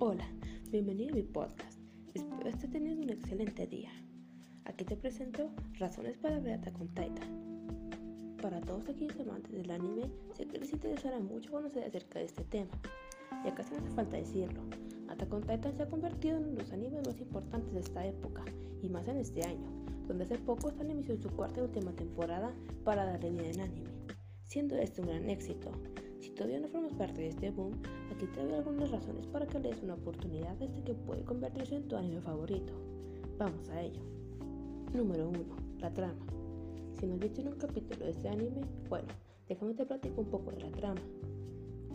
Hola, bienvenido a mi podcast. Espero estés teniendo un excelente día. Aquí te presento razones para ver Attack on Titan. Para todos aquellos amantes del anime, sé que les interesará mucho conocer acerca de este tema. Ya casi no hace falta decirlo, Attack on Titan se ha convertido en uno de los animes más importantes de esta época, y más en este año, donde hace poco está en emisión su cuarta y última temporada para darle vida en anime, siendo este un gran éxito. Si todavía no formas parte de este boom, aquí te doy algunas razones para que le des una oportunidad de este que puede convertirse en tu anime favorito. Vamos a ello. Número 1. La trama. Si no has visto un capítulo de este anime, bueno, déjame te platico un poco de la trama.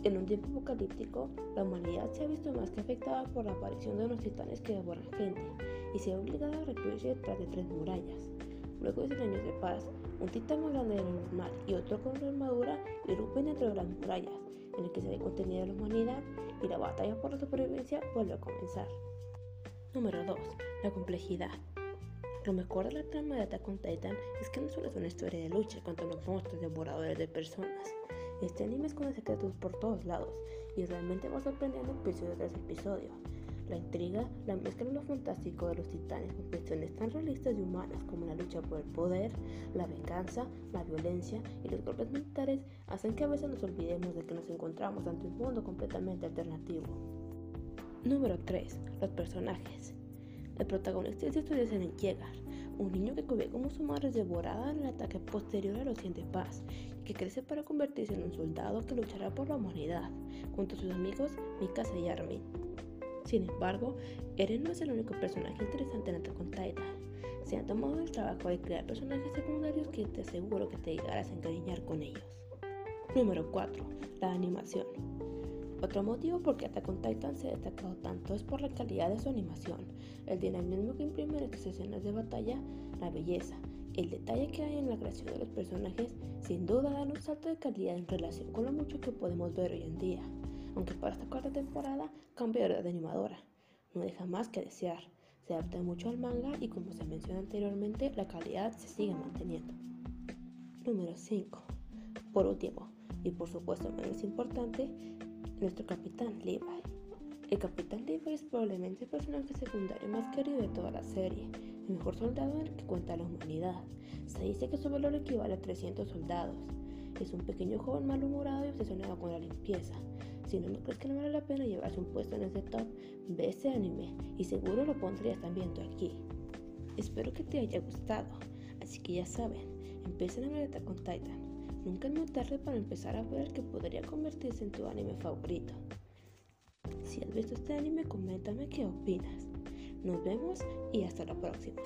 En un tiempo apocalíptico, la humanidad se ha visto más que afectada por la aparición de unos titanes que devoran gente y se ha obligado a recluirse detrás de tres murallas. Luego de 100 años de paz, un titán más grande de lo normal y otro con una armadura irrumpen dentro de las murallas, en el que se ve contenida la humanidad y la batalla por la supervivencia vuelve a comenzar. Número 2. La complejidad. Lo mejor de la trama de Attack on Titan es que no solo es una historia de lucha contra los monstruos devoradores de personas. Este anime esconde secretos por todos lados y realmente va sorprendiendo episodio tras episodio. La intriga, la mezcla de lo fantástico de los titanes con cuestiones tan realistas y humanas como la lucha por el poder, la venganza, la violencia y los golpes militares hacen que a veces nos olvidemos de que nos encontramos ante un mundo completamente alternativo. Número 3. Los personajes. El protagonista de es Eren Yeager, un niño que ve como su madre es devorada en el ataque posterior a los 100 de paz y que crece para convertirse en un soldado que luchará por la humanidad, junto a sus amigos Mikasa y Armin. Sin embargo, Eren no es el único personaje interesante en Attack on Titan. Se ha tomado el trabajo de crear personajes secundarios que te aseguro que te llegarás a encariñar con ellos. Número 4. La animación. Otro motivo por qué Attack on Titan se ha destacado tanto es por la calidad de su animación, el dinamismo que imprime en estas escenas de batalla, la belleza, el detalle que hay en la creación de los personajes, sin duda dan un salto de calidad en relación con lo mucho que podemos ver hoy en día aunque para esta cuarta temporada cambia de animadora. No deja más que desear, se adapta mucho al manga y como se menciona anteriormente, la calidad se sigue manteniendo. Número 5. Por último, y por supuesto menos importante, nuestro capitán Levi. El capitán Levi es probablemente el personaje secundario más querido de toda la serie, el mejor soldado en el que cuenta la humanidad. Se dice que su valor equivale a 300 soldados. Es un pequeño joven malhumorado y obsesionado con la limpieza. Si no, crees que no vale la pena llevarse un puesto en ese top, ve ese anime y seguro lo pondrías también tú aquí. Espero que te haya gustado, así que ya saben, empiecen a ver con Titan. Nunca es muy tarde para empezar a ver que podría convertirse en tu anime favorito. Si has visto este anime, coméntame qué opinas. Nos vemos y hasta la próxima.